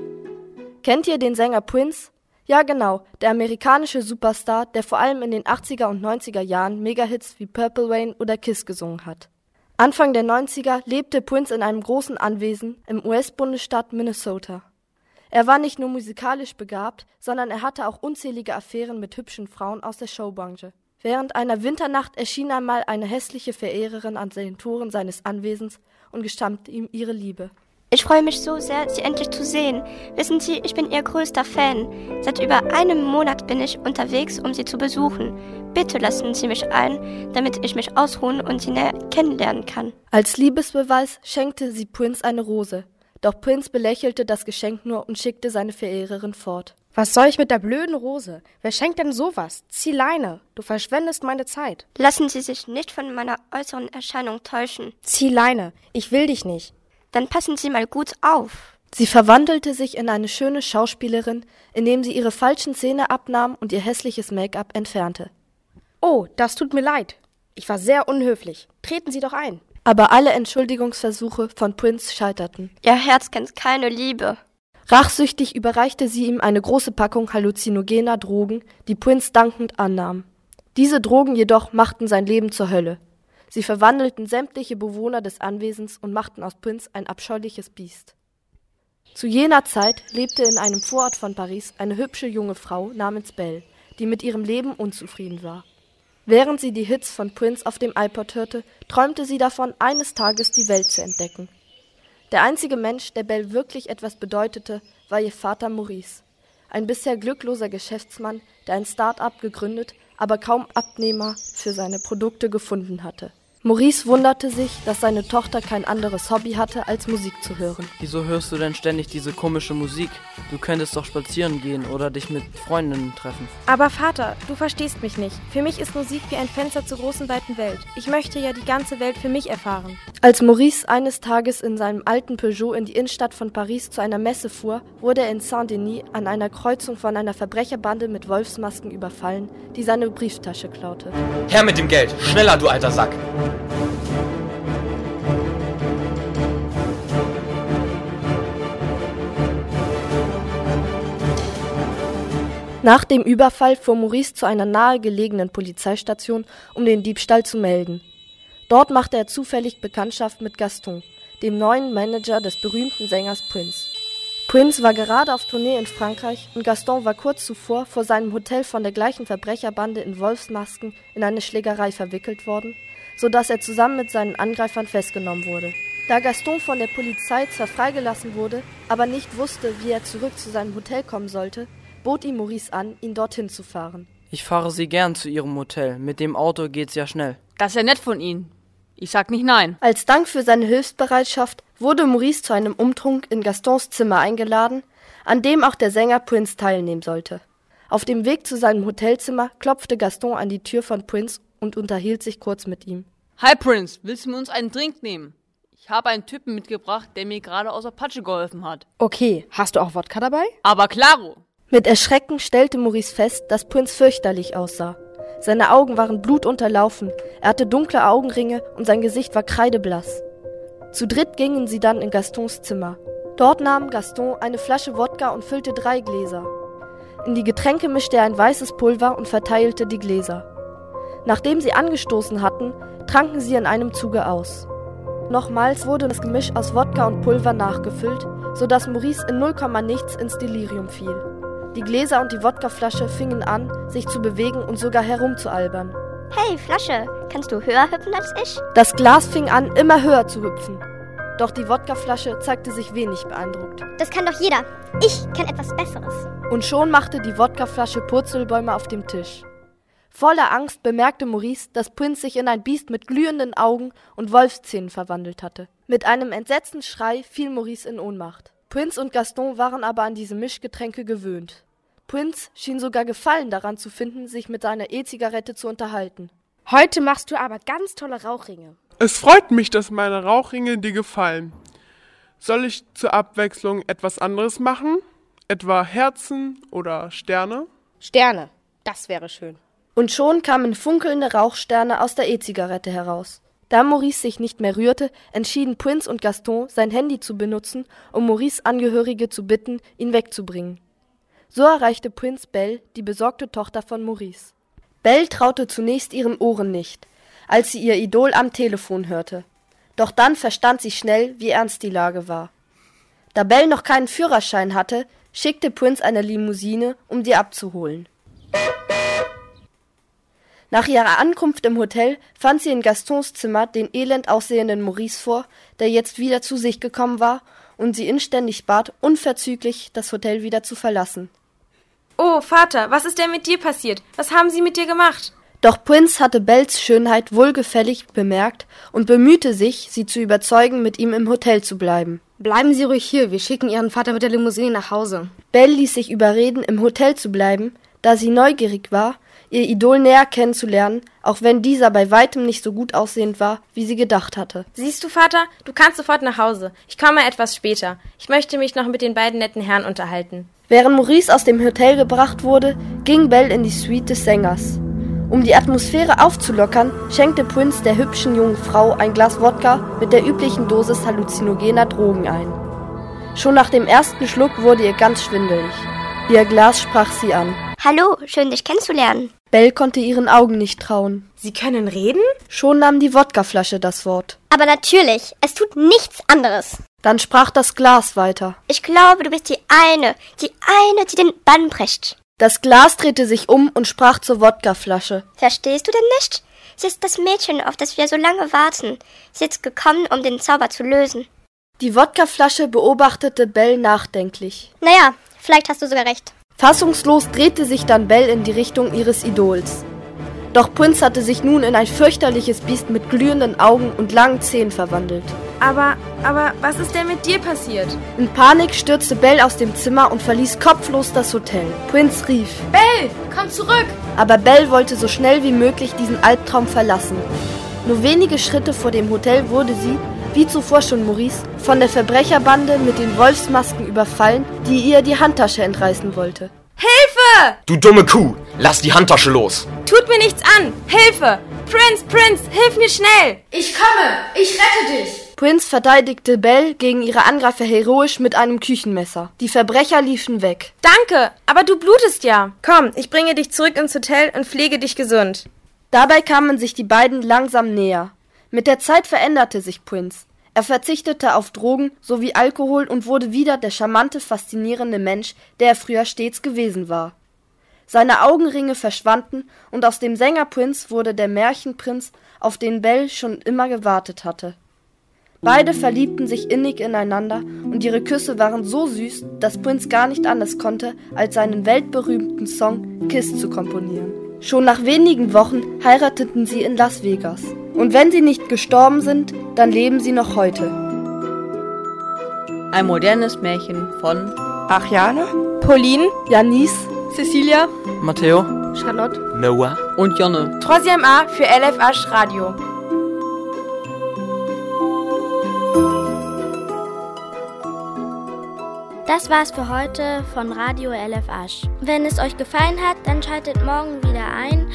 Kennt ihr den Sänger Prince? Ja, genau, der amerikanische Superstar, der vor allem in den 80er und 90er Jahren Megahits wie Purple Rain oder Kiss gesungen hat. Anfang der 90er lebte Prince in einem großen Anwesen im US-Bundesstaat Minnesota. Er war nicht nur musikalisch begabt, sondern er hatte auch unzählige Affären mit hübschen Frauen aus der Showbranche. Während einer Winternacht erschien einmal eine hässliche Verehrerin an den Toren seines Anwesens und gestammte ihm ihre Liebe. Ich freue mich so sehr, Sie endlich zu sehen. Wissen Sie, ich bin Ihr größter Fan. Seit über einem Monat bin ich unterwegs, um Sie zu besuchen. Bitte lassen Sie mich ein, damit ich mich ausruhen und Sie näher kennenlernen kann. Als Liebesbeweis schenkte sie Prince eine Rose. Doch Prince belächelte das Geschenk nur und schickte seine Verehrerin fort. Was soll ich mit der blöden Rose? Wer schenkt denn sowas? Zieh Leine. Du verschwendest meine Zeit. Lassen Sie sich nicht von meiner äußeren Erscheinung täuschen. Zieh Leine. Ich will dich nicht. Dann passen Sie mal gut auf. Sie verwandelte sich in eine schöne Schauspielerin, indem sie ihre falschen Zähne abnahm und ihr hässliches Make-up entfernte. Oh, das tut mir leid. Ich war sehr unhöflich. Treten Sie doch ein. Aber alle Entschuldigungsversuche von Prince scheiterten. Ihr Herz kennt keine Liebe. Rachsüchtig überreichte sie ihm eine große Packung halluzinogener Drogen, die Prince dankend annahm. Diese Drogen jedoch machten sein Leben zur Hölle. Sie verwandelten sämtliche Bewohner des Anwesens und machten aus Prince ein abscheuliches Biest. Zu jener Zeit lebte in einem Vorort von Paris eine hübsche junge Frau namens Belle, die mit ihrem Leben unzufrieden war. Während sie die Hits von Prince auf dem iPod hörte, träumte sie davon, eines Tages die Welt zu entdecken. Der einzige Mensch, der Belle wirklich etwas bedeutete, war ihr Vater Maurice, ein bisher glückloser Geschäftsmann, der ein Start-up gegründet, aber kaum Abnehmer für seine Produkte gefunden hatte. Maurice wunderte sich, dass seine Tochter kein anderes Hobby hatte, als Musik zu hören. Wieso hörst du denn ständig diese komische Musik? Du könntest doch spazieren gehen oder dich mit Freundinnen treffen. Aber Vater, du verstehst mich nicht. Für mich ist Musik wie ein Fenster zur großen weiten Welt. Ich möchte ja die ganze Welt für mich erfahren. Als Maurice eines Tages in seinem alten Peugeot in die Innenstadt von Paris zu einer Messe fuhr, wurde er in Saint-Denis an einer Kreuzung von einer Verbrecherbande mit Wolfsmasken überfallen, die seine Brieftasche klaute. Her mit dem Geld! Schneller, du alter Sack! Nach dem Überfall fuhr Maurice zu einer nahegelegenen Polizeistation, um den Diebstahl zu melden. Dort machte er zufällig Bekanntschaft mit Gaston, dem neuen Manager des berühmten Sängers Prince. Prince war gerade auf Tournee in Frankreich und Gaston war kurz zuvor vor seinem Hotel von der gleichen Verbrecherbande in Wolfsmasken in eine Schlägerei verwickelt worden, so dass er zusammen mit seinen Angreifern festgenommen wurde. Da Gaston von der Polizei zwar freigelassen wurde, aber nicht wusste, wie er zurück zu seinem Hotel kommen sollte, bot ihm Maurice an, ihn dorthin zu fahren. Ich fahre Sie gern zu Ihrem Hotel. Mit dem Auto geht's ja schnell. Das ist ja nett von Ihnen. Ich sag nicht nein. Als Dank für seine Hilfsbereitschaft wurde Maurice zu einem Umtrunk in Gastons Zimmer eingeladen, an dem auch der Sänger Prince teilnehmen sollte. Auf dem Weg zu seinem Hotelzimmer klopfte Gaston an die Tür von Prince und unterhielt sich kurz mit ihm. Hi Prince, willst du mit uns einen Drink nehmen? Ich habe einen Typen mitgebracht, der mir gerade aus der Patsche geholfen hat. Okay, hast du auch Wodka dabei? Aber klaro. Mit Erschrecken stellte Maurice fest, dass Prince fürchterlich aussah. Seine Augen waren blutunterlaufen, er hatte dunkle Augenringe und sein Gesicht war kreideblass. Zu dritt gingen sie dann in Gastons Zimmer. Dort nahm Gaston eine Flasche Wodka und füllte drei Gläser. In die Getränke mischte er ein weißes Pulver und verteilte die Gläser. Nachdem sie angestoßen hatten, tranken sie in einem Zuge aus. Nochmals wurde das Gemisch aus Wodka und Pulver nachgefüllt, sodass Maurice in null Komma nichts ins Delirium fiel. Die Gläser und die Wodkaflasche fingen an, sich zu bewegen und sogar herumzualbern. Hey, Flasche, kannst du höher hüpfen als ich? Das Glas fing an, immer höher zu hüpfen. Doch die Wodkaflasche zeigte sich wenig beeindruckt. Das kann doch jeder. Ich kann etwas Besseres. Und schon machte die Wodkaflasche Purzelbäume auf dem Tisch. Voller Angst bemerkte Maurice, dass Prinz sich in ein Biest mit glühenden Augen und Wolfszähnen verwandelt hatte. Mit einem entsetzten Schrei fiel Maurice in Ohnmacht. Prinz und Gaston waren aber an diese Mischgetränke gewöhnt. Prinz schien sogar Gefallen daran zu finden, sich mit seiner E-Zigarette zu unterhalten. Heute machst du aber ganz tolle Rauchringe. Es freut mich, dass meine Rauchringe dir gefallen. Soll ich zur Abwechslung etwas anderes machen? Etwa Herzen oder Sterne? Sterne, das wäre schön. Und schon kamen funkelnde Rauchsterne aus der E-Zigarette heraus. Da Maurice sich nicht mehr rührte, entschieden Prince und Gaston, sein Handy zu benutzen, um Maurice Angehörige zu bitten, ihn wegzubringen. So erreichte Prince Belle, die besorgte Tochter von Maurice. Belle traute zunächst ihren Ohren nicht, als sie ihr Idol am Telefon hörte. Doch dann verstand sie schnell, wie ernst die Lage war. Da Belle noch keinen Führerschein hatte, schickte Prince eine Limousine, um sie abzuholen. Nach ihrer Ankunft im Hotel fand sie in Gastons Zimmer den elend aussehenden Maurice vor, der jetzt wieder zu sich gekommen war und sie inständig bat, unverzüglich das Hotel wieder zu verlassen. Oh, Vater, was ist denn mit dir passiert? Was haben sie mit dir gemacht? Doch Prinz hatte Bells Schönheit wohlgefällig bemerkt und bemühte sich, sie zu überzeugen, mit ihm im Hotel zu bleiben. Bleiben Sie ruhig hier, wir schicken Ihren Vater mit der Limousine nach Hause. Belle ließ sich überreden, im Hotel zu bleiben, da sie neugierig war, ihr Idol näher kennenzulernen, auch wenn dieser bei weitem nicht so gut aussehend war, wie sie gedacht hatte. Siehst du, Vater, du kannst sofort nach Hause. Ich komme etwas später. Ich möchte mich noch mit den beiden netten Herren unterhalten. Während Maurice aus dem Hotel gebracht wurde, ging Belle in die Suite des Sängers. Um die Atmosphäre aufzulockern, schenkte Prince der hübschen jungen Frau ein Glas Wodka mit der üblichen Dosis halluzinogener Drogen ein. Schon nach dem ersten Schluck wurde ihr ganz schwindelig. Ihr Glas sprach sie an. Hallo, schön dich kennenzulernen. Belle konnte ihren Augen nicht trauen. Sie können reden? Schon nahm die Wodkaflasche das Wort. Aber natürlich, es tut nichts anderes. Dann sprach das Glas weiter. Ich glaube, du bist die eine, die eine, die den Bann bricht. Das Glas drehte sich um und sprach zur Wodkaflasche. Verstehst du denn nicht? Sie ist das Mädchen, auf das wir so lange warten. Sie ist gekommen, um den Zauber zu lösen. Die Wodkaflasche beobachtete Belle nachdenklich. Naja, vielleicht hast du sogar recht. Fassungslos drehte sich dann Belle in die Richtung ihres Idols. Doch Prinz hatte sich nun in ein fürchterliches Biest mit glühenden Augen und langen Zähnen verwandelt. Aber, aber, was ist denn mit dir passiert? In Panik stürzte Belle aus dem Zimmer und verließ kopflos das Hotel. Prinz rief: Belle, komm zurück! Aber Belle wollte so schnell wie möglich diesen Albtraum verlassen. Nur wenige Schritte vor dem Hotel wurde sie, wie zuvor schon Maurice, von der Verbrecherbande mit den Wolfsmasken überfallen, die ihr die Handtasche entreißen wollte. Hilfe! Du dumme Kuh, lass die Handtasche los. Tut mir nichts an! Hilfe! Prince, Prince, hilf mir schnell! Ich komme! Ich rette dich! Prince verteidigte Belle gegen ihre Angreifer heroisch mit einem Küchenmesser. Die Verbrecher liefen weg. Danke, aber du blutest ja. Komm, ich bringe dich zurück ins Hotel und pflege dich gesund. Dabei kamen sich die beiden langsam näher. Mit der Zeit veränderte sich Prince. Er verzichtete auf Drogen sowie Alkohol und wurde wieder der charmante, faszinierende Mensch, der er früher stets gewesen war. Seine Augenringe verschwanden und aus dem Sängerprinz wurde der Märchenprinz, auf den Belle schon immer gewartet hatte. Beide verliebten sich innig ineinander und ihre Küsse waren so süß, dass Prince gar nicht anders konnte, als seinen weltberühmten Song Kiss zu komponieren. Schon nach wenigen Wochen heirateten sie in Las Vegas. Und wenn sie nicht gestorben sind, dann leben sie noch heute. Ein modernes Märchen von Ariane, Pauline, Janice, Cecilia, Matteo, Charlotte, Noah und Jonne. Troisième A für LFH Radio. Das war's für heute von Radio LF Asch. Wenn es euch gefallen hat, dann schaltet morgen wieder ein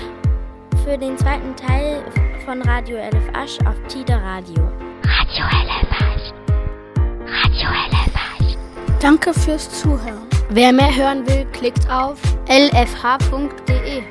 für den zweiten Teil von Radio LF Asch auf Tide Radio. Radio LF Asch. Radio LF Asch. Danke fürs Zuhören. Wer mehr hören will, klickt auf lfh.de.